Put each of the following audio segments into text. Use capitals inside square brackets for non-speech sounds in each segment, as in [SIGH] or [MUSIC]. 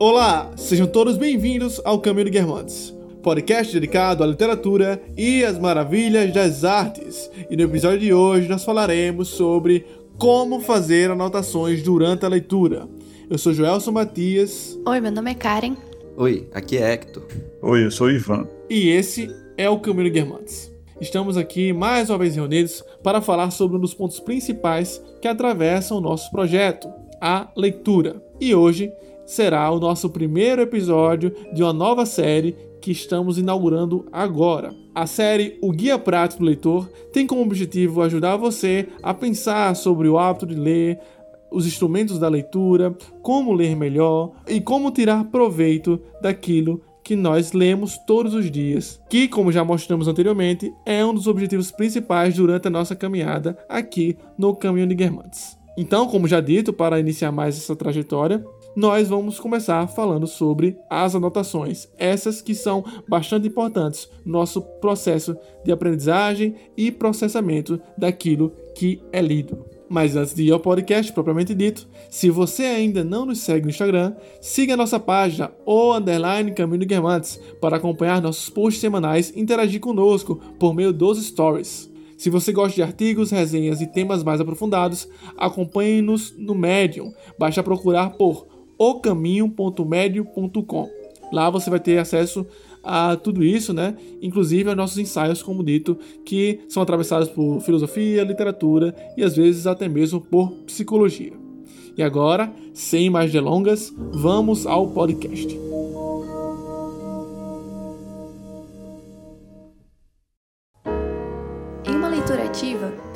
Olá, sejam todos bem-vindos ao Caminho de Guermantes, podcast dedicado à literatura e às maravilhas das artes. E no episódio de hoje nós falaremos sobre como fazer anotações durante a leitura. Eu sou Joelson Matias. Oi, meu nome é Karen. Oi, aqui é Hector. Oi, eu sou Ivan. E esse é o Caminho de Guermantes. Estamos aqui mais uma vez reunidos para falar sobre um dos pontos principais que atravessam o nosso projeto, a leitura. E hoje será o nosso primeiro episódio de uma nova série que estamos inaugurando agora. A série O Guia Prático do Leitor tem como objetivo ajudar você a pensar sobre o hábito de ler, os instrumentos da leitura, como ler melhor e como tirar proveito daquilo que nós lemos todos os dias, que, como já mostramos anteriormente, é um dos objetivos principais durante a nossa caminhada aqui no Caminho de Guermantes. Então, como já dito, para iniciar mais essa trajetória, nós vamos começar falando sobre as anotações, essas que são bastante importantes no nosso processo de aprendizagem e processamento daquilo que é lido. Mas antes de ir ao podcast propriamente dito, se você ainda não nos segue no Instagram, siga a nossa página ou underline Caminho Guermantes para acompanhar nossos posts semanais e interagir conosco por meio dos stories. Se você gosta de artigos, resenhas e temas mais aprofundados, acompanhe-nos no Medium. Basta procurar por ocaminho.medium.com. Lá você vai ter acesso a tudo isso, né? Inclusive aos nossos ensaios, como dito, que são atravessados por filosofia, literatura e às vezes até mesmo por psicologia. E agora, sem mais delongas, vamos ao podcast.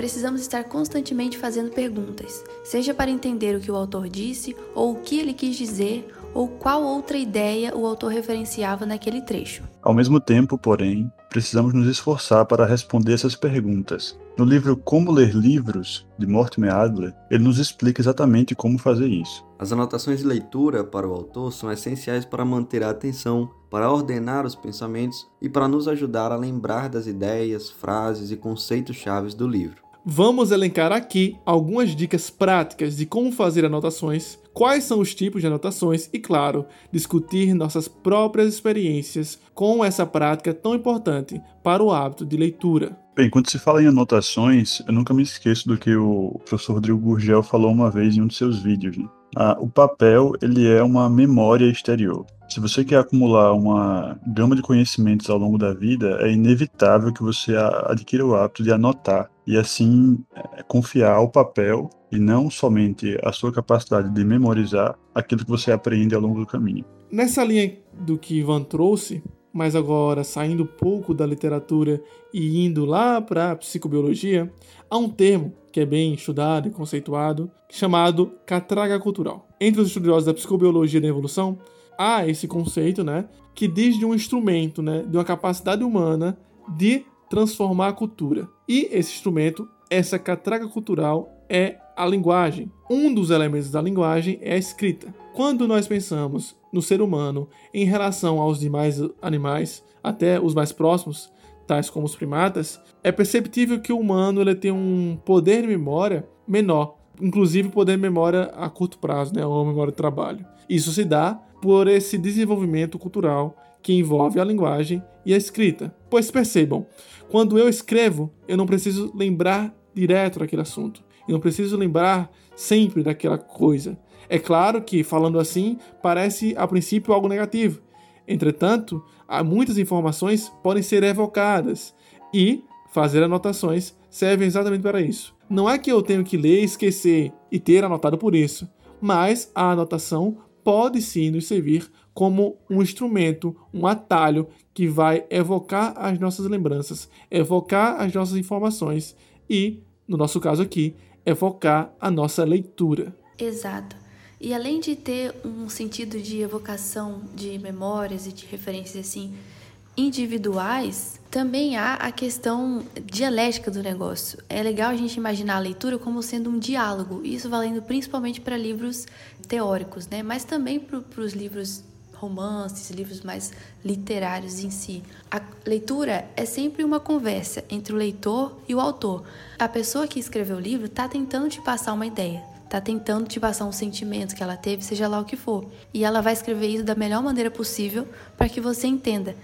Precisamos estar constantemente fazendo perguntas, seja para entender o que o autor disse, ou o que ele quis dizer, ou qual outra ideia o autor referenciava naquele trecho. Ao mesmo tempo, porém, precisamos nos esforçar para responder essas perguntas. No livro Como Ler Livros, de Mortimer Adler, ele nos explica exatamente como fazer isso. As anotações de leitura para o autor são essenciais para manter a atenção, para ordenar os pensamentos e para nos ajudar a lembrar das ideias, frases e conceitos chaves do livro. Vamos elencar aqui algumas dicas práticas de como fazer anotações, quais são os tipos de anotações e, claro, discutir nossas próprias experiências com essa prática tão importante para o hábito de leitura. Bem, quando se fala em anotações, eu nunca me esqueço do que o professor Rodrigo Gurgel falou uma vez em um de seus vídeos. Né? Ah, o papel ele é uma memória exterior. Se você quer acumular uma gama de conhecimentos ao longo da vida, é inevitável que você adquira o hábito de anotar e assim é, confiar ao papel e não somente a sua capacidade de memorizar aquilo que você aprende ao longo do caminho. Nessa linha do que Ivan trouxe, mas agora saindo um pouco da literatura e indo lá para a psicobiologia, há um termo que é bem estudado e conceituado, chamado catraga cultural. Entre os estudiosos da psicobiologia da evolução, há esse conceito, né, que diz de um instrumento, né, de uma capacidade humana de transformar a cultura. E esse instrumento, essa catraca cultural, é a linguagem. Um dos elementos da linguagem é a escrita. Quando nós pensamos no ser humano em relação aos demais animais, até os mais próximos, tais como os primatas, é perceptível que o humano ele tem um poder de memória menor, inclusive poder de memória a curto prazo, né, ou memória de trabalho. Isso se dá por esse desenvolvimento cultural que envolve a linguagem e a escrita. Pois percebam, quando eu escrevo, eu não preciso lembrar direto daquele assunto. Eu não preciso lembrar sempre daquela coisa. É claro que, falando assim, parece a princípio algo negativo. Entretanto, muitas informações podem ser evocadas e fazer anotações serve exatamente para isso. Não é que eu tenho que ler, esquecer e ter anotado por isso, mas a anotação pode sim nos servir como um instrumento, um atalho que vai evocar as nossas lembranças, evocar as nossas informações e, no nosso caso aqui, evocar a nossa leitura. Exato. E além de ter um sentido de evocação de memórias e de referências assim individuais, também há a questão dialética do negócio. É legal a gente imaginar a leitura como sendo um diálogo, isso valendo principalmente para livros teóricos, né? mas também para os livros romances, livros mais literários em si. A leitura é sempre uma conversa entre o leitor e o autor. A pessoa que escreveu o livro está tentando te passar uma ideia, tá tentando te passar um sentimento que ela teve, seja lá o que for. E ela vai escrever isso da melhor maneira possível para que você entenda.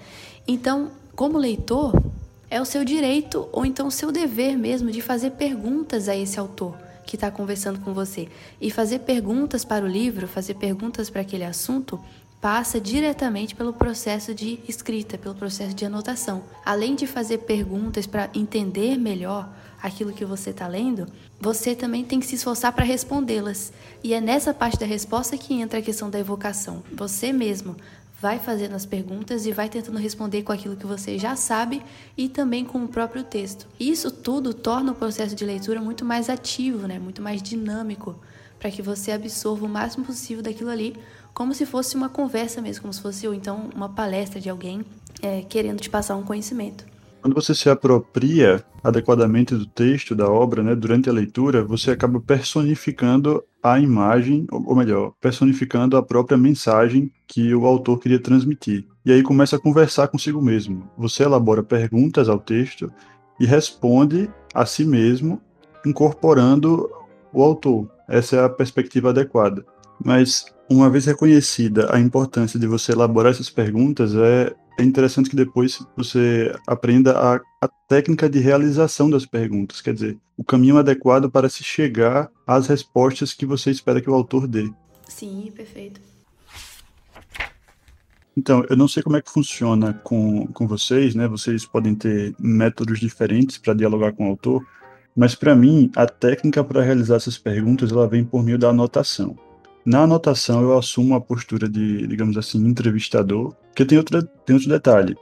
Então, como leitor, é o seu direito ou então o seu dever mesmo de fazer perguntas a esse autor que está conversando com você. E fazer perguntas para o livro, fazer perguntas para aquele assunto, passa diretamente pelo processo de escrita, pelo processo de anotação. Além de fazer perguntas para entender melhor aquilo que você está lendo, você também tem que se esforçar para respondê-las. E é nessa parte da resposta que entra a questão da evocação. Você mesmo vai fazendo as perguntas e vai tentando responder com aquilo que você já sabe e também com o próprio texto. Isso tudo torna o processo de leitura muito mais ativo, né? muito mais dinâmico, para que você absorva o máximo possível daquilo ali, como se fosse uma conversa mesmo, como se fosse ou então uma palestra de alguém é, querendo te passar um conhecimento. Quando você se apropria adequadamente do texto, da obra, né, durante a leitura, você acaba personificando a imagem, ou melhor, personificando a própria mensagem que o autor queria transmitir. E aí começa a conversar consigo mesmo. Você elabora perguntas ao texto e responde a si mesmo, incorporando o autor. Essa é a perspectiva adequada. Mas uma vez reconhecida a importância de você elaborar essas perguntas, é, é interessante que depois você aprenda a, a, técnica de realização das perguntas, quer dizer, o caminho adequado para se chegar às respostas que você espera que o autor dê. Sim, perfeito. Então, eu não sei como é que funciona com, com vocês, né? Vocês podem ter métodos diferentes para dialogar com o autor, mas para mim, a técnica para realizar essas perguntas, ela vem por meio da anotação. Na anotação, eu assumo a postura de, digamos assim, entrevistador, porque tem, outra, tem outro detalhe.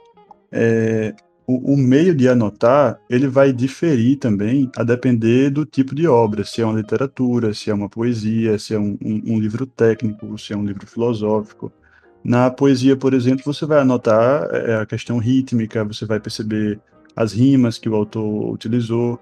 É, o, o, meio de anotar, ele vai diferir também a depender do tipo de obra, se é uma literatura, se é uma poesia, se é um, um, um livro técnico, se é um livro filosófico. Na poesia, por exemplo, você vai anotar é, a questão rítmica, você vai perceber as rimas que o autor utilizou,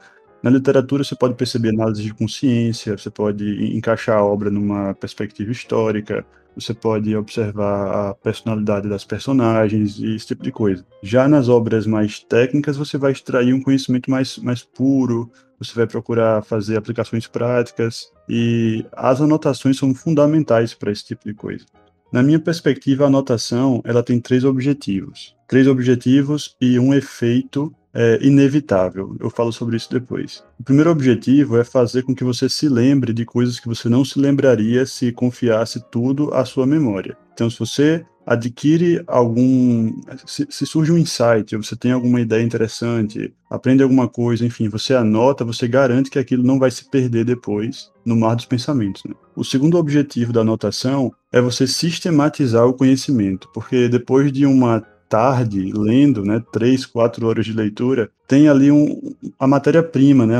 na literatura, você pode perceber análise de consciência, você pode encaixar a obra numa perspectiva histórica, você pode observar a personalidade das personagens e esse tipo de coisa. Já nas obras mais técnicas, você vai extrair um conhecimento mais, mais puro, você vai procurar fazer aplicações práticas, e as anotações são fundamentais para esse tipo de coisa. Na minha perspectiva, a anotação ela tem três objetivos. Três objetivos e um efeito é inevitável. Eu falo sobre isso depois. O primeiro objetivo é fazer com que você se lembre de coisas que você não se lembraria se confiasse tudo à sua memória. Então, se você adquire algum. Se, se, surge um insight, você tem alguma ideia interessante, aprende alguma coisa, enfim, você anota, você garante que aquilo não vai se perder depois no mar dos pensamentos. Né? O segundo objetivo da anotação é você sistematizar o conhecimento, porque depois de uma tarde lendo, né, três, quatro horas de leitura, tem ali um, a matéria-prima, né,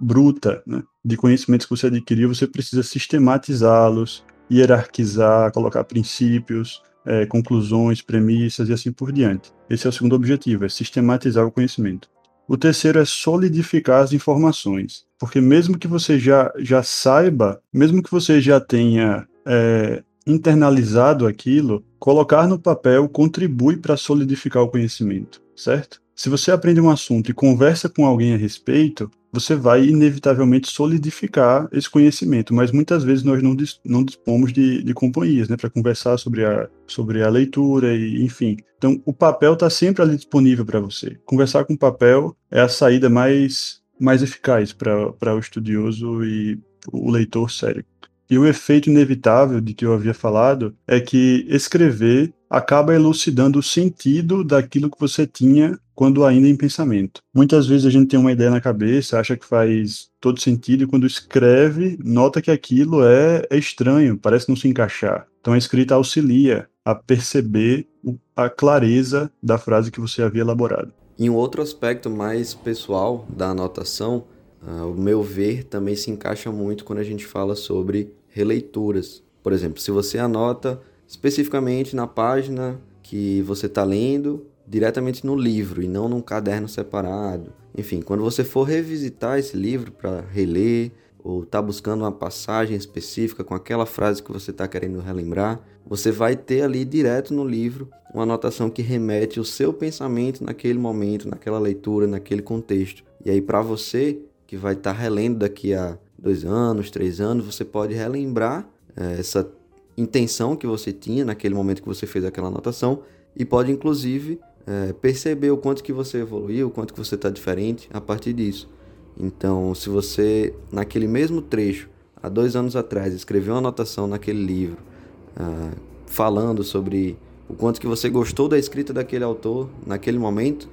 bruta, né, de conhecimentos que você adquiriu, você precisa sistematizá-los, hierarquizar, colocar princípios, é, conclusões, premissas e assim por diante. Esse é o segundo objetivo, é sistematizar o conhecimento. O terceiro é solidificar as informações, porque mesmo que você já, já saiba, mesmo que você já tenha é, internalizado aquilo, colocar no papel contribui para solidificar o conhecimento, certo? Se você aprende um assunto e conversa com alguém a respeito, você vai inevitavelmente solidificar esse conhecimento, mas muitas vezes nós não, dis não dispomos de, de companhias, né, para conversar sobre a, sobre a leitura e enfim. Então, o papel está sempre ali disponível para você. Conversar com papel é a saída mais, mais eficaz para o estudioso e o leitor sério. E o efeito inevitável de que eu havia falado é que escrever acaba elucidando o sentido daquilo que você tinha quando ainda em pensamento. Muitas vezes a gente tem uma ideia na cabeça, acha que faz todo sentido, e quando escreve, nota que aquilo é, é estranho, parece não se encaixar. Então a escrita auxilia a perceber a clareza da frase que você havia elaborado. Em um outro aspecto mais pessoal da anotação, uh, o meu ver também se encaixa muito quando a gente fala sobre releituras. Por exemplo, se você anota especificamente na página que você está lendo, diretamente no livro e não num caderno separado. Enfim, quando você for revisitar esse livro para reler ou está buscando uma passagem específica com aquela frase que você está querendo relembrar, você vai ter ali direto no livro uma anotação que remete o seu pensamento naquele momento, naquela leitura, naquele contexto. E aí para você que vai estar tá relendo daqui a dois anos, três anos, você pode relembrar é, essa intenção que você tinha naquele momento que você fez aquela anotação e pode inclusive é, perceber o quanto que você evoluiu, o quanto que você está diferente a partir disso. Então, se você naquele mesmo trecho há dois anos atrás escreveu uma anotação naquele livro ah, falando sobre o quanto que você gostou da escrita daquele autor naquele momento,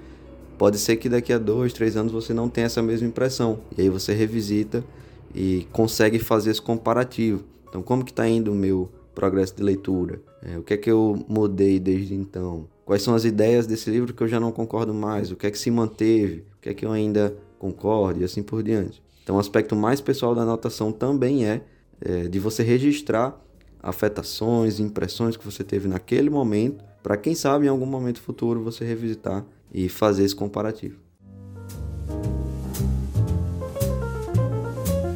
pode ser que daqui a dois, três anos você não tenha essa mesma impressão. E aí você revisita e consegue fazer esse comparativo. Então, como que está indo o meu progresso de leitura? É, o que é que eu mudei desde então? Quais são as ideias desse livro que eu já não concordo mais? O que é que se manteve? O que é que eu ainda concordo? E assim por diante. Então, o aspecto mais pessoal da anotação também é, é de você registrar afetações, impressões que você teve naquele momento, para quem sabe em algum momento futuro você revisitar e fazer esse comparativo.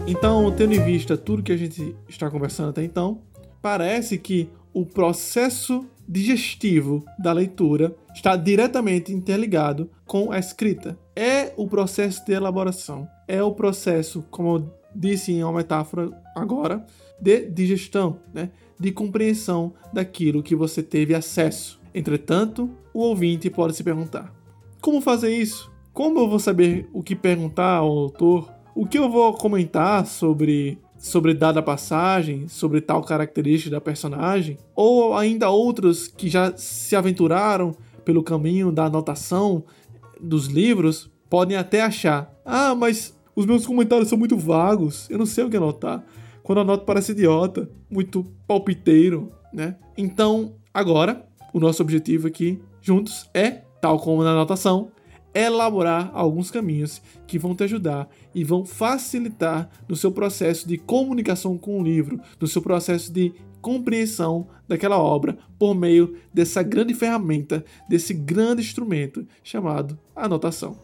Então, tendo em vista tudo que a gente está conversando até então, parece que o processo digestivo da leitura está diretamente interligado com a escrita. É o processo de elaboração, é o processo, como eu disse em uma metáfora agora, de digestão, né? de compreensão daquilo que você teve acesso. Entretanto, o ouvinte pode se perguntar: como fazer isso? Como eu vou saber o que perguntar ao autor? O que eu vou comentar sobre sobre dada passagem, sobre tal característica da personagem, ou ainda outros que já se aventuraram pelo caminho da anotação dos livros, podem até achar: "Ah, mas os meus comentários são muito vagos, eu não sei o que anotar". Quando anoto parece idiota, muito palpiteiro, né? Então, agora, o nosso objetivo aqui juntos é, tal como na anotação, elaborar alguns caminhos que vão te ajudar e vão facilitar no seu processo de comunicação com o livro, no seu processo de compreensão daquela obra por meio dessa grande ferramenta, desse grande instrumento chamado anotação.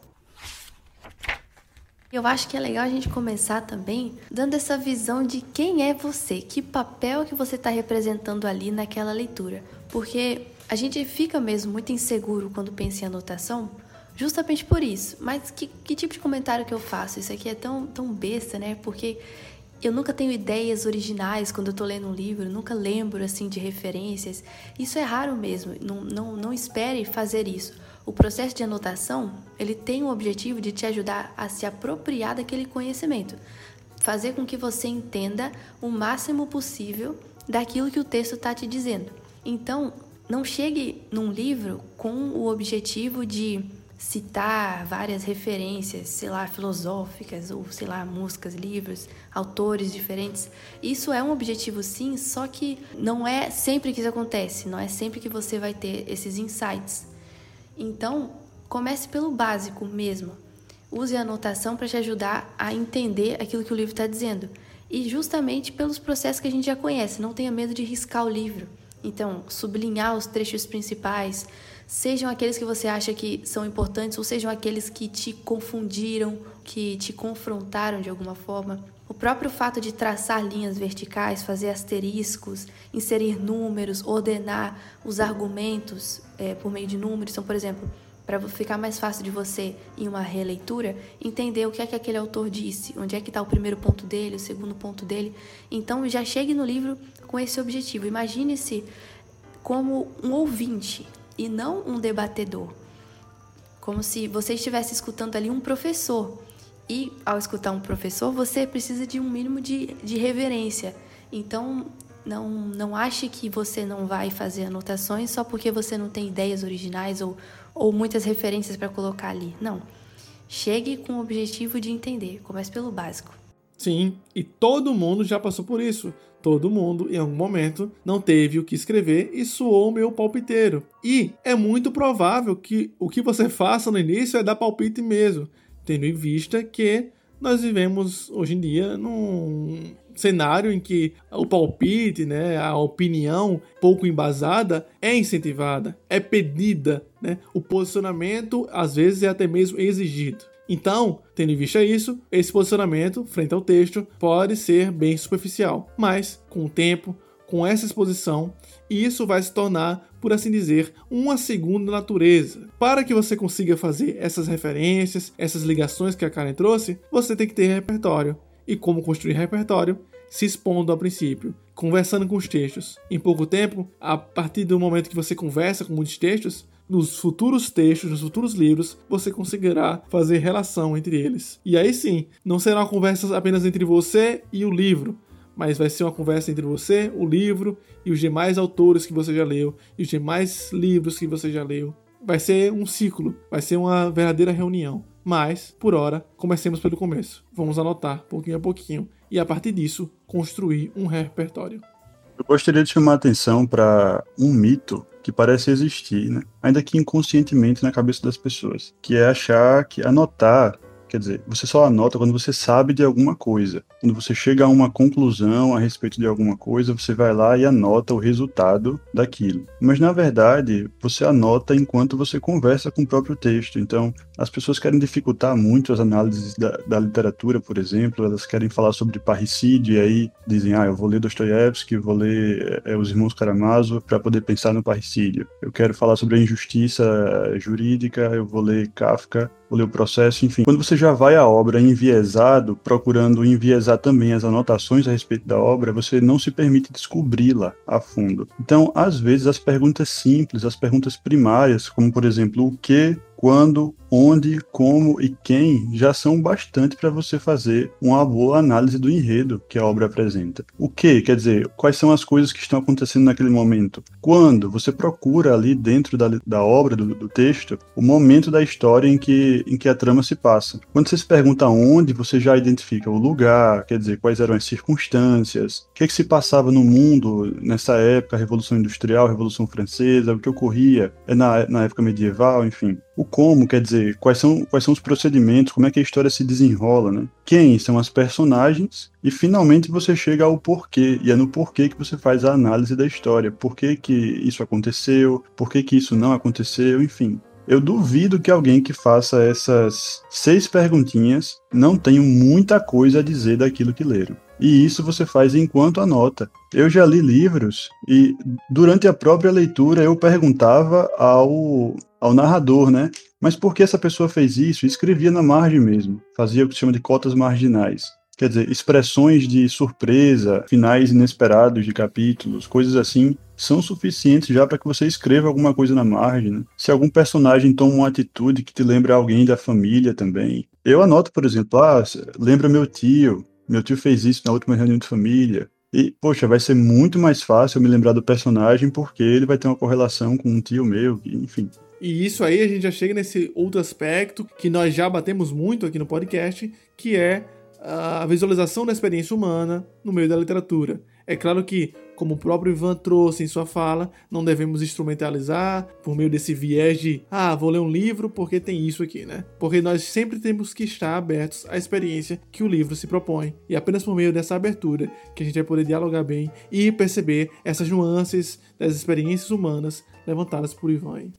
Eu acho que é legal a gente começar também dando essa visão de quem é você, que papel que você está representando ali naquela leitura. Porque a gente fica mesmo muito inseguro quando pensa em anotação, justamente por isso. Mas que, que tipo de comentário que eu faço? Isso aqui é tão, tão besta, né? Porque eu nunca tenho ideias originais quando eu tô lendo um livro, nunca lembro assim de referências. Isso é raro mesmo. Não, não, não espere fazer isso. O processo de anotação, ele tem o objetivo de te ajudar a se apropriar daquele conhecimento, fazer com que você entenda o máximo possível daquilo que o texto está te dizendo. Então, não chegue num livro com o objetivo de citar várias referências, sei lá, filosóficas ou sei lá, músicas, livros, autores diferentes. Isso é um objetivo sim, só que não é sempre que isso acontece, não é sempre que você vai ter esses insights. Então, comece pelo básico mesmo. Use a anotação para te ajudar a entender aquilo que o livro está dizendo. E justamente pelos processos que a gente já conhece, não tenha medo de riscar o livro. Então, sublinhar os trechos principais, sejam aqueles que você acha que são importantes ou sejam aqueles que te confundiram, que te confrontaram de alguma forma. O próprio fato de traçar linhas verticais, fazer asteriscos, inserir números, ordenar os argumentos é, por meio de números. Então, por exemplo, para ficar mais fácil de você, em uma releitura, entender o que é que aquele autor disse, onde é que está o primeiro ponto dele, o segundo ponto dele. Então, já chegue no livro com esse objetivo. Imagine-se como um ouvinte e não um debatedor. Como se você estivesse escutando ali um professor e ao escutar um professor, você precisa de um mínimo de, de reverência. Então, não, não ache que você não vai fazer anotações só porque você não tem ideias originais ou, ou muitas referências para colocar ali. Não. Chegue com o objetivo de entender. Comece pelo básico. Sim, e todo mundo já passou por isso. Todo mundo, em algum momento, não teve o que escrever e suou meu palpiteiro. E é muito provável que o que você [LAUGHS] faça no início é dar palpite mesmo tendo em vista que nós vivemos hoje em dia num cenário em que o palpite, né, a opinião pouco embasada é incentivada, é pedida, né? O posicionamento às vezes é até mesmo exigido. Então, tendo em vista isso, esse posicionamento frente ao texto pode ser bem superficial, mas com o tempo, com essa exposição, isso vai se tornar, por assim dizer, uma segunda natureza. Para que você consiga fazer essas referências, essas ligações que a Karen trouxe, você tem que ter repertório. E como construir repertório? Se expondo a princípio, conversando com os textos. Em pouco tempo, a partir do momento que você conversa com muitos textos, nos futuros textos, nos futuros livros, você conseguirá fazer relação entre eles. E aí sim, não será uma conversa apenas entre você e o livro, mas vai ser uma conversa entre você, o livro e os demais autores que você já leu, e os demais livros que você já leu. Vai ser um ciclo, vai ser uma verdadeira reunião. Mas, por hora, comecemos pelo começo. Vamos anotar pouquinho a pouquinho e, a partir disso, construir um repertório. Eu gostaria de chamar a atenção para um mito que parece existir, né? ainda que inconscientemente na cabeça das pessoas, que é achar que anotar Quer dizer, você só anota quando você sabe de alguma coisa. Quando você chega a uma conclusão a respeito de alguma coisa, você vai lá e anota o resultado daquilo. Mas na verdade, você anota enquanto você conversa com o próprio texto. Então, as pessoas querem dificultar muito as análises da, da literatura, por exemplo. Elas querem falar sobre parricídio e aí dizem: ah, eu vou ler Dostoiévski, vou ler é, Os Irmãos Karamazov para poder pensar no parricídio. Eu quero falar sobre a injustiça jurídica, eu vou ler Kafka ler o processo, enfim. Quando você já vai à obra enviesado, procurando enviesar também as anotações a respeito da obra, você não se permite descobri-la a fundo. Então, às vezes, as perguntas simples, as perguntas primárias, como por exemplo, o que quando, onde, como e quem já são bastante para você fazer uma boa análise do enredo que a obra apresenta. O que, quer dizer, quais são as coisas que estão acontecendo naquele momento? Quando você procura ali dentro da, da obra, do, do texto, o momento da história em que, em que a trama se passa. Quando você se pergunta onde, você já identifica o lugar, quer dizer, quais eram as circunstâncias, o que, é que se passava no mundo nessa época, Revolução Industrial, Revolução Francesa, o que ocorria na, na época medieval, enfim o como, quer dizer, quais são, quais são os procedimentos, como é que a história se desenrola, né? Quem são as personagens e finalmente você chega ao porquê, e é no porquê que você faz a análise da história. Por que, que isso aconteceu, por que, que isso não aconteceu, enfim. Eu duvido que alguém que faça essas seis perguntinhas não tenha muita coisa a dizer daquilo que leram. E isso você faz enquanto anota. Eu já li livros e durante a própria leitura eu perguntava ao, ao narrador, né? Mas por que essa pessoa fez isso? escrevia na margem mesmo. Fazia o que se chama de cotas marginais. Quer dizer, expressões de surpresa, finais inesperados de capítulos, coisas assim, são suficientes já para que você escreva alguma coisa na margem. Né? Se algum personagem toma uma atitude que te lembra alguém da família também. Eu anoto, por exemplo, ah, lembra meu tio, meu tio fez isso na última reunião de família. E, poxa, vai ser muito mais fácil eu me lembrar do personagem porque ele vai ter uma correlação com um tio meu, enfim. E isso aí a gente já chega nesse outro aspecto que nós já batemos muito aqui no podcast, que é a visualização da experiência humana no meio da literatura. É claro que, como o próprio Ivan trouxe em sua fala, não devemos instrumentalizar por meio desse viés de ah, vou ler um livro porque tem isso aqui, né? Porque nós sempre temos que estar abertos à experiência que o livro se propõe. E apenas por meio dessa abertura que a gente vai poder dialogar bem e perceber essas nuances das experiências humanas levantadas por Ivan.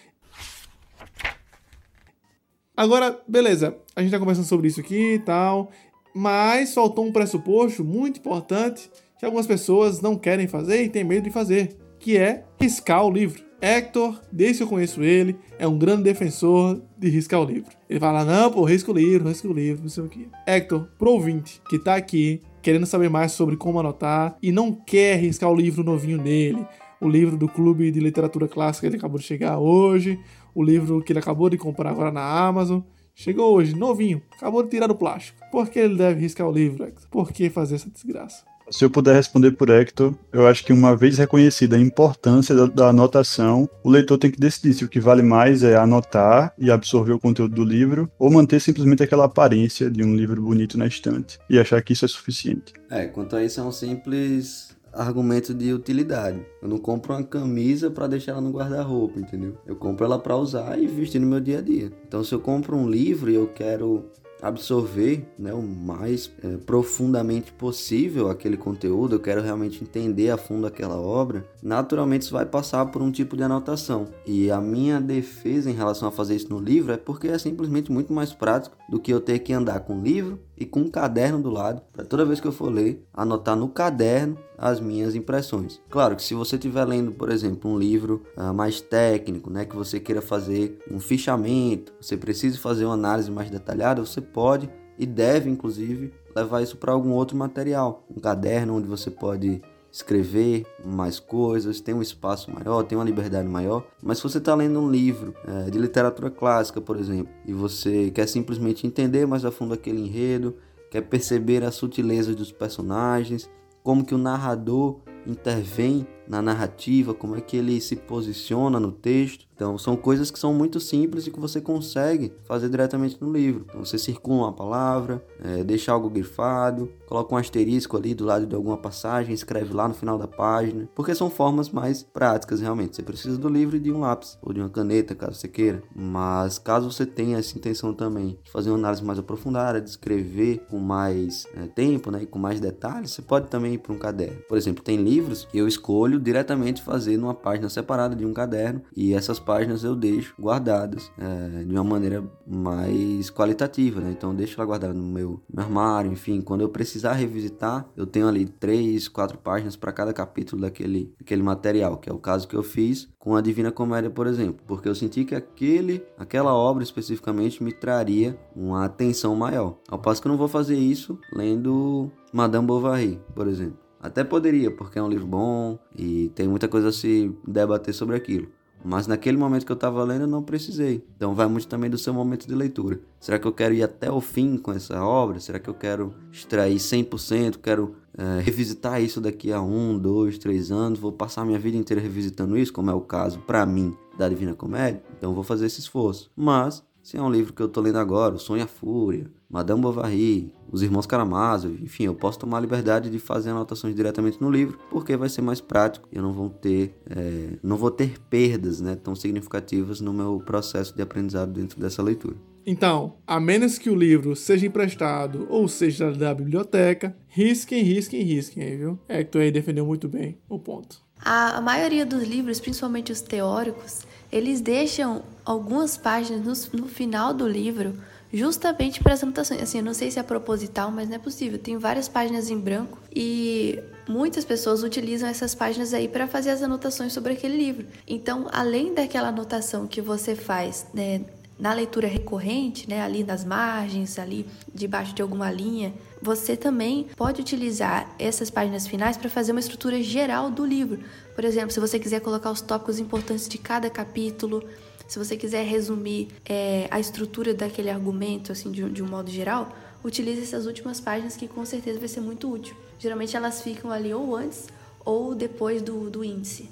Agora, beleza, a gente tá conversando sobre isso aqui e tal, mas faltou um pressuposto muito importante que algumas pessoas não querem fazer e têm medo de fazer, que é riscar o livro. Hector, desde que eu conheço ele, é um grande defensor de riscar o livro. Ele fala, não, pô, risca o livro, risca o livro, não sei o que. Hector, pro ouvinte que tá aqui, querendo saber mais sobre como anotar e não quer riscar o livro novinho dele, o livro do Clube de Literatura Clássica, ele acabou de chegar hoje, o livro que ele acabou de comprar agora na Amazon. Chegou hoje, novinho, acabou de tirar do plástico. Por que ele deve riscar o livro, Hector? Por que fazer essa desgraça? Se eu puder responder por Hector, eu acho que uma vez reconhecida a importância da, da, anotação, o leitor tem que decidir se o que vale mais é anotar e absorver o conteúdo do livro, ou manter simplesmente aquela aparência de um livro bonito na estante e achar que isso é suficiente. É, quanto a isso é um simples argumento de utilidade. Eu não compro uma camisa para deixar ela no guarda-roupa, entendeu? Eu compro ela para usar e vestir no meu dia a dia. Então, se eu compro um livro e eu quero absorver né, o mais é, profundamente possível aquele conteúdo, eu quero realmente entender a fundo aquela obra, naturalmente isso vai passar por um tipo de anotação. E a minha defesa em relação a fazer isso no livro é porque é simplesmente muito mais prático do que eu ter que andar com o livro e com um caderno do lado, para toda vez que eu for ler, anotar no caderno as minhas impressões. Claro que se você estiver lendo, por exemplo, um livro uh, mais técnico, né, que você queira fazer um fichamento, você precisa fazer uma análise mais detalhada, você pode e deve, inclusive, levar isso para algum outro material, um caderno onde você pode escrever mais coisas, tem um espaço maior, tem uma liberdade maior. Mas se você está lendo um livro é, de literatura clássica, por exemplo, e você quer simplesmente entender mais a fundo aquele enredo, quer perceber a sutileza dos personagens, como que o narrador intervém na narrativa, como é que ele se posiciona no texto. Então, são coisas que são muito simples e que você consegue fazer diretamente no livro. Então, você circula uma palavra, é, deixa algo grifado, coloca um asterisco ali do lado de alguma passagem, escreve lá no final da página, porque são formas mais práticas realmente. Você precisa do livro e de um lápis ou de uma caneta, caso você queira. Mas caso você tenha essa intenção também de fazer uma análise mais aprofundada, de escrever com mais é, tempo né, e com mais detalhes, você pode também ir para um caderno. Por exemplo, tem livros que eu escolho diretamente fazer numa página separada de um caderno e essas páginas eu deixo guardadas é, de uma maneira mais qualitativa, né? Então eu deixo lá guardado no meu, meu armário, enfim, quando eu precisar revisitar, eu tenho ali três, quatro páginas para cada capítulo daquele, daquele material, que é o caso que eu fiz com a Divina Comédia, por exemplo, porque eu senti que aquele, aquela obra especificamente me traria uma atenção maior. Ao passo que eu não vou fazer isso lendo Madame Bovary, por exemplo. Até poderia, porque é um livro bom e tem muita coisa a se debater sobre aquilo. Mas naquele momento que eu estava lendo, eu não precisei. Então vai muito também do seu momento de leitura. Será que eu quero ir até o fim com essa obra? Será que eu quero extrair 100%? Quero é, [LAUGHS] revisitar isso daqui a um, dois, três anos? Vou passar minha vida inteira revisitando isso, como é o caso para mim da Divina Comédia? Então vou fazer esse esforço. Mas se é um livro que eu estou lendo agora, O Sonho e a Fúria, Madame Bovary, Os Irmãos Karamazov, enfim, eu posso tomar a liberdade de fazer anotações diretamente no livro, porque vai ser mais prático e eu não vou ter, é, não vou ter perdas né, tão significativas no meu processo de aprendizado dentro dessa leitura. Então, a menos que o livro seja emprestado ou seja da biblioteca, risquem, risquem, risquem, viu? É que tu aí defendeu muito bem o ponto. A maioria dos livros, principalmente os teóricos, eles deixam algumas páginas no, no final do livro justamente para as anotações. Assim, eu não sei se é proposital, mas não é possível. Tem várias páginas em branco e muitas pessoas utilizam essas páginas aí para fazer as anotações sobre aquele livro. Então, além daquela anotação que você faz né, na leitura recorrente, né, ali nas margens, ali debaixo de alguma linha, você também pode utilizar essas páginas finais para fazer uma estrutura geral do livro. Por exemplo, se você quiser colocar os tópicos importantes de cada capítulo, se você quiser resumir é, a estrutura daquele argumento, assim, de, de um modo geral, utilize essas últimas páginas que com certeza vai ser muito útil. Geralmente elas ficam ali ou antes ou depois do, do índice,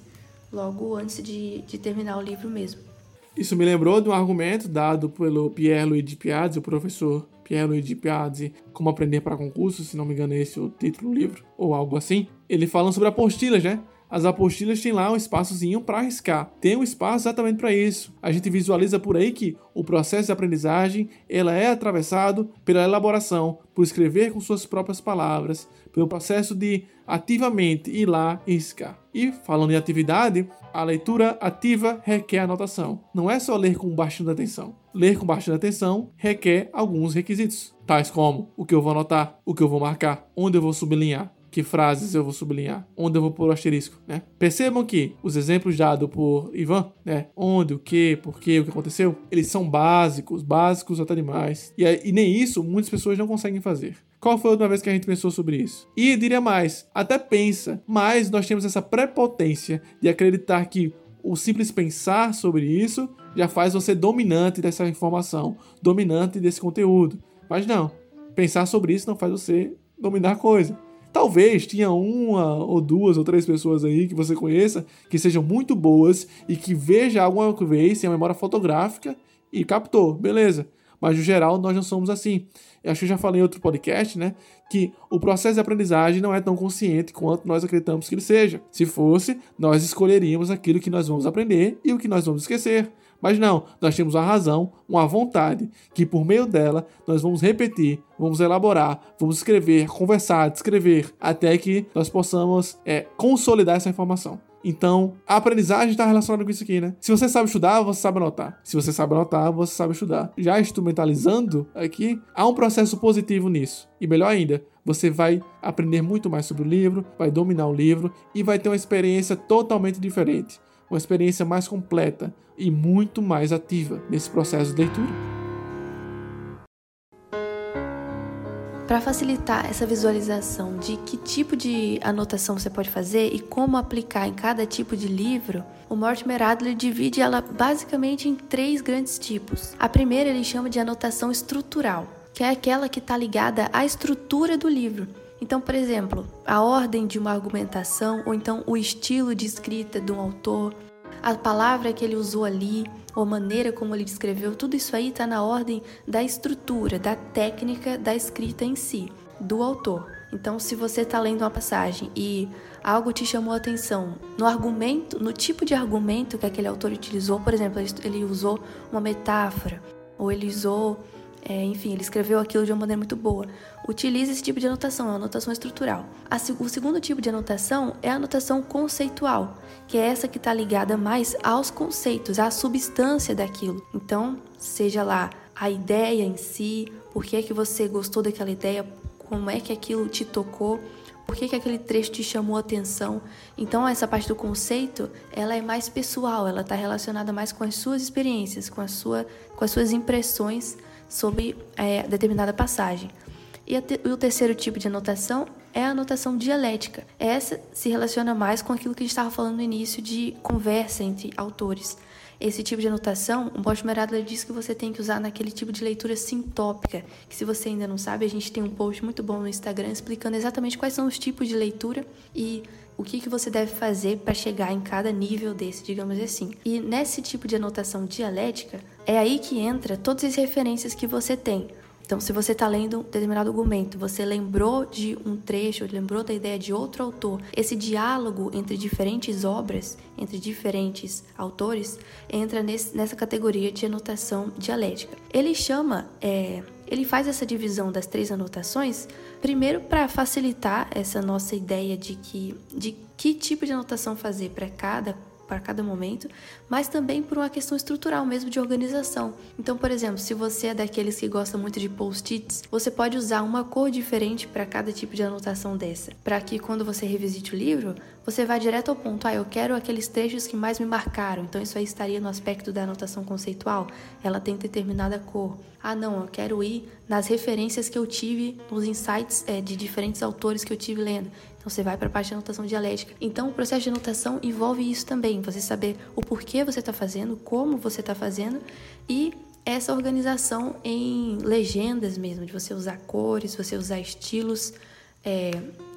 logo antes de, de terminar o livro mesmo. Isso me lembrou de um argumento dado pelo Pierre Louis de Piazzi, o professor Pierre Louis de Piazzi, Como Aprender para Concurso, se não me engano é esse o título do livro, ou algo assim. Ele fala sobre apostilas, né? As apostilas têm lá um espaçozinho para arriscar. Tem um espaço exatamente para isso. A gente visualiza por aí que o processo de aprendizagem ela é atravessado pela elaboração, por escrever com suas próprias palavras, pelo processo de ativamente ir lá e riscar. E falando em atividade, a leitura ativa requer anotação. Não é só ler com bastante atenção. Ler com bastante atenção requer alguns requisitos, tais como o que eu vou anotar, o que eu vou marcar, onde eu vou sublinhar, que frases eu vou sublinhar, onde eu vou pôr o asterisco, né? Percebam que os exemplos dados por Ivan, né? Onde, o que, por que, o que aconteceu, eles são básicos, básicos até demais. E, e nem isso muitas pessoas não conseguem fazer. Qual foi a última vez que a gente pensou sobre isso? E diria mais, até pensa, mas nós temos essa prepotência de acreditar que o simples pensar sobre isso já faz você dominante dessa informação, dominante desse conteúdo. Mas não, pensar sobre isso não faz você dominar a coisa. Talvez tinha uma ou duas ou três pessoas aí que você conheça que sejam muito boas e que veja alguma vez sem a memória fotográfica e captou, beleza. Mas no geral nós não somos assim. Eu acho que eu já falei em outro podcast, né? Que o processo de aprendizagem não é tão consciente quanto nós acreditamos que ele seja. Se fosse, nós escolheríamos aquilo que nós vamos aprender e o que nós vamos esquecer. Mas não, nós temos a razão, uma vontade, que por meio dela nós vamos repetir, vamos elaborar, vamos escrever, conversar, descrever, até que nós possamos é, consolidar essa informação. Então, a aprendizagem está relacionada com isso aqui, né? Se você sabe estudar, você sabe anotar. Se você sabe anotar, você sabe estudar. Já instrumentalizando aqui, há um processo positivo nisso. E melhor ainda, você vai aprender muito mais sobre o livro, vai dominar o livro e vai ter uma experiência totalmente diferente uma experiência mais completa e muito mais ativa nesse processo de leitura. Para facilitar essa visualização de que tipo de anotação você pode fazer e como aplicar em cada tipo de livro, o Mortimer Adler divide ela basicamente em três grandes tipos. A primeira ele chama de anotação estrutural, que é aquela que está ligada à estrutura do livro. Então, por exemplo, a ordem de uma argumentação ou então o estilo de escrita de um autor, a palavra que ele usou ali, ou a maneira como ele descreveu, tudo isso aí está na ordem da estrutura, da técnica da escrita em si, do autor. Então, se você está lendo uma passagem e algo te chamou a atenção no argumento, no tipo de argumento que aquele autor utilizou, por exemplo, ele usou uma metáfora, ou ele usou é, enfim, ele escreveu aquilo de uma maneira muito boa. Utilize esse tipo de anotação, é uma anotação estrutural. A, o segundo tipo de anotação é a anotação conceitual, que é essa que está ligada mais aos conceitos, à substância daquilo. Então, seja lá a ideia em si, por que, é que você gostou daquela ideia, como é que aquilo te tocou, por que, que aquele trecho te chamou a atenção. Então, essa parte do conceito, ela é mais pessoal, ela está relacionada mais com as suas experiências, com, a sua, com as suas impressões sobre é, determinada passagem. E, te, o terceiro tipo de anotação é a anotação dialética. Essa se relaciona mais com aquilo que a gente estava falando no início de conversa entre autores. Esse tipo de anotação, o Mortimer Adler diz que você tem que usar naquele tipo de leitura sintópica, que se você ainda não sabe, a gente tem um post muito bom no Instagram explicando exatamente quais são os tipos de leitura e o que, que você deve fazer para chegar em cada nível desse, digamos assim. E nesse tipo de anotação dialética, é aí que entra todas as referências que você tem. Então, se você está lendo um determinado argumento, você lembrou de um trecho, lembrou da ideia de outro autor, esse diálogo entre diferentes obras, entre diferentes autores, entra nesse, nessa categoria de anotação dialética. Ele chama, é, ele faz essa divisão das três anotações, primeiro para facilitar essa nossa ideia de que, de que tipo de anotação fazer para cada para cada momento, mas também por uma questão estrutural mesmo de organização. Então, por exemplo, se você é daqueles que gosta muito de post-its, você pode usar uma cor diferente para cada tipo de anotação dessa, para que quando você revisite o livro, você vá direto ao ponto. Ah, eu quero aqueles trechos que mais me marcaram. Então, isso aí estaria no aspecto da anotação conceitual. Ela tem determinada cor. Ah, não, eu quero ir nas referências que eu tive, nos insights é, de diferentes autores que eu tive lendo. Então você vai para a parte de anotação dialética. Então o processo de anotação envolve isso também, você saber o porquê você está fazendo, como você está fazendo e essa organização em legendas mesmo, de você usar cores, você usar estilos, é,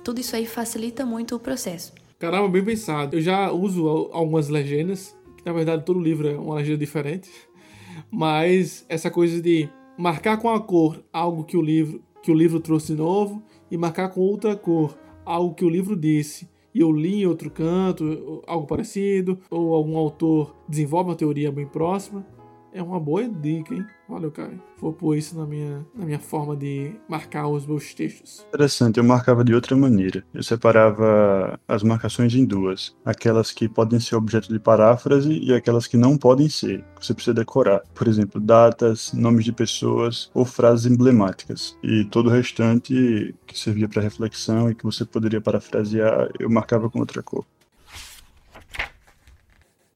tudo isso aí facilita muito o processo. Caramba, bem pensado. Eu já uso algumas legendas, que na verdade todo livro é uma legenda diferente, [LAUGHS] mas essa coisa de marcar com a cor algo que o livro que o livro trouxe novo e marcar com outra cor algo que o livro disse e eu li em outro canto, algo parecido, ou algum autor desenvolve uma teoria bem próxima, é uma boa dica, hein? Valeu, Caio. Vou pôr isso na minha, na minha forma de marcar os meus textos. Interessante, eu marcava de outra maneira. Eu separava as marcações em duas: aquelas que podem ser objeto de paráfrase e aquelas que não podem ser, que você precisa decorar. Por exemplo, datas, nomes de pessoas ou frases emblemáticas. E todo o restante que servia para reflexão e que você poderia parafrasear, eu marcava com outra cor.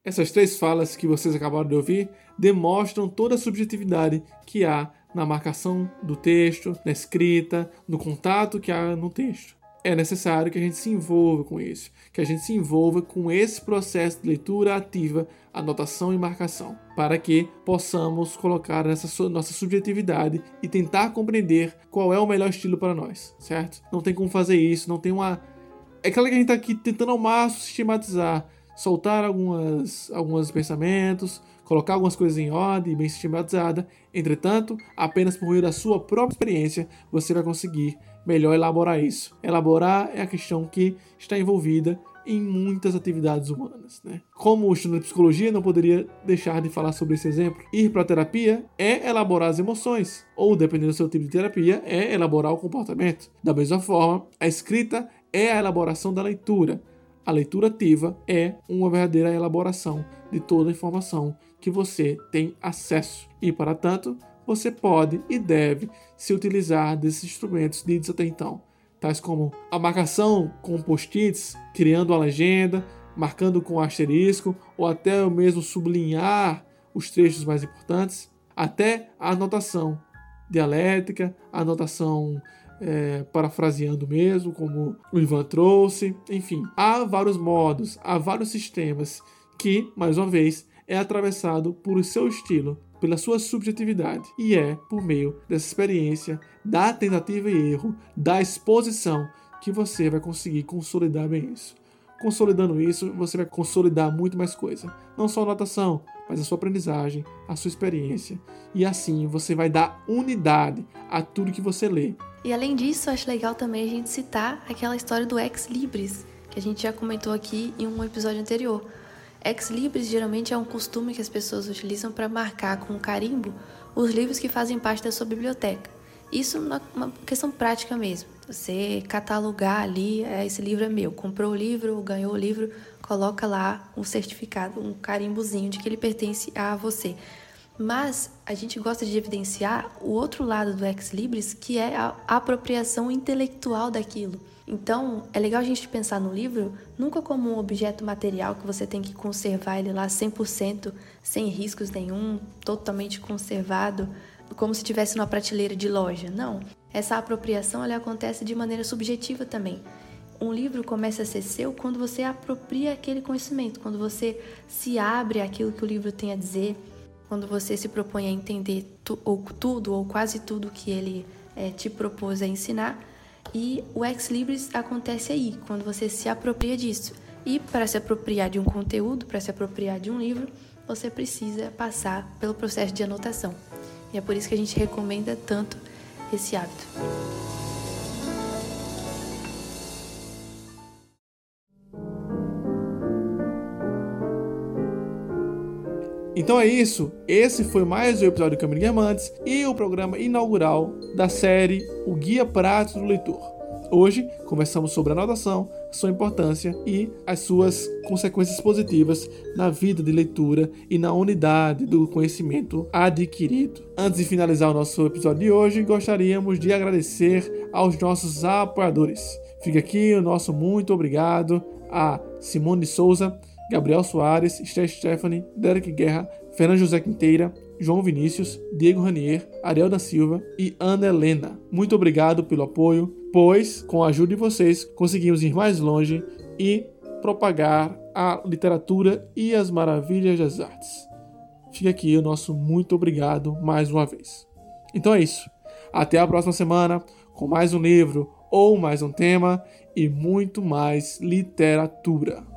Essas três falas que vocês acabaram de ouvir demonstram toda a subjetividade que há na marcação do texto, na escrita, no contato que há no texto. É necessário que a gente se envolva com isso, que a gente se envolva com esse processo de leitura ativa, anotação e marcação, para que possamos colocar essa nossa subjetividade e tentar compreender qual é o melhor estilo para nós, certo? Não tem como fazer isso, não tem uma. É aquela que a gente está aqui tentando ao máximo sistematizar, soltar algumas, alguns pensamentos, colocar algumas coisas em ordem, bem sistematizada. Entretanto, apenas por meio da sua própria experiência, você vai conseguir melhor elaborar isso. Elaborar é a questão que está envolvida em muitas atividades humanas. Né? Como estudante de psicologia, não poderia deixar de falar sobre esse exemplo. Ir para a terapia é elaborar as emoções, ou dependendo do seu tipo de terapia, é elaborar o comportamento. Da mesma forma, a escrita é a elaboração da leitura. A leitura ativa é uma verdadeira elaboração de toda a informação que você tem acesso. E, para tanto, você pode e deve se utilizar desses instrumentos ditos até então, tais como a marcação com post-its, criando a legenda, marcando com asterisco ou até mesmo sublinhar os trechos mais importantes, até a anotação dialética, a anotação é, parafraseando mesmo, como o Ivan trouxe. Enfim, há vários modos, há vários sistemas que, mais uma vez, é atravessado por seu estilo, pela sua subjetividade. E é por meio dessa experiência, da tentativa e erro, da exposição, que você vai conseguir consolidar bem isso. Consolidando isso, você vai consolidar muito mais coisa. Não só a anotação, mas a sua aprendizagem, a sua experiência. E assim você vai dar unidade a tudo que você lê. E além disso, acho legal também a gente citar aquela história do ex libris, que a gente já comentou aqui em um episódio anterior. Ex libris geralmente é um costume que as pessoas utilizam para marcar com carimbo os livros que fazem parte da sua biblioteca. Isso é uma questão prática mesmo. Você catalogar ali, é, esse livro é meu. Comprou o livro, ganhou o livro, coloca lá um certificado, um carimbozinho de que ele pertence a você. Mas a gente gosta de evidenciar o outro lado do ex libris, que é a apropriação intelectual daquilo. Então, é legal a gente pensar no livro nunca como um objeto material que você tem que conservar ele lá 100%, sem riscos nenhum, totalmente conservado, como se estivesse numa prateleira de loja. Não. Essa apropriação ela acontece de maneira subjetiva também. Um livro começa a ser seu quando você apropria aquele conhecimento, quando você se abre àquilo que o livro tem a dizer, quando você se propõe a entender tu, ou tudo ou quase tudo que ele é, te propôs a ensinar. E o ex libris acontece aí, quando você se apropria disso. E para se apropriar de um conteúdo, para se apropriar de um livro, você precisa passar pelo processo de anotação. E é por isso que a gente recomenda tanto esse hábito. Então é isso. Esse foi mais um episódio do Caminho Guermantes e o programa inaugural da série O Guia Prático do Leitor. Hoje conversamos sobre anotação, sua importância e as suas consequências positivas na vida de leitura e na unidade do conhecimento adquirido. Antes de finalizar o nosso episódio de hoje, gostaríamos de agradecer aos nossos apoiadores. Fica aqui o nosso muito obrigado a Simone Souza, Gabriel Soares, Steph Stephanie, Derek Guerra, Fernando José Quinteira, João Vinícius, Diego Ranier, Ariel da Silva e Ana Helena. Muito obrigado pelo apoio, pois com a ajuda de vocês conseguimos ir mais longe e propagar a literatura e as maravilhas das artes. Fica aqui o nosso muito obrigado mais uma vez. Então é isso. Até a próxima semana com mais um livro ou mais um tema e muito mais literatura.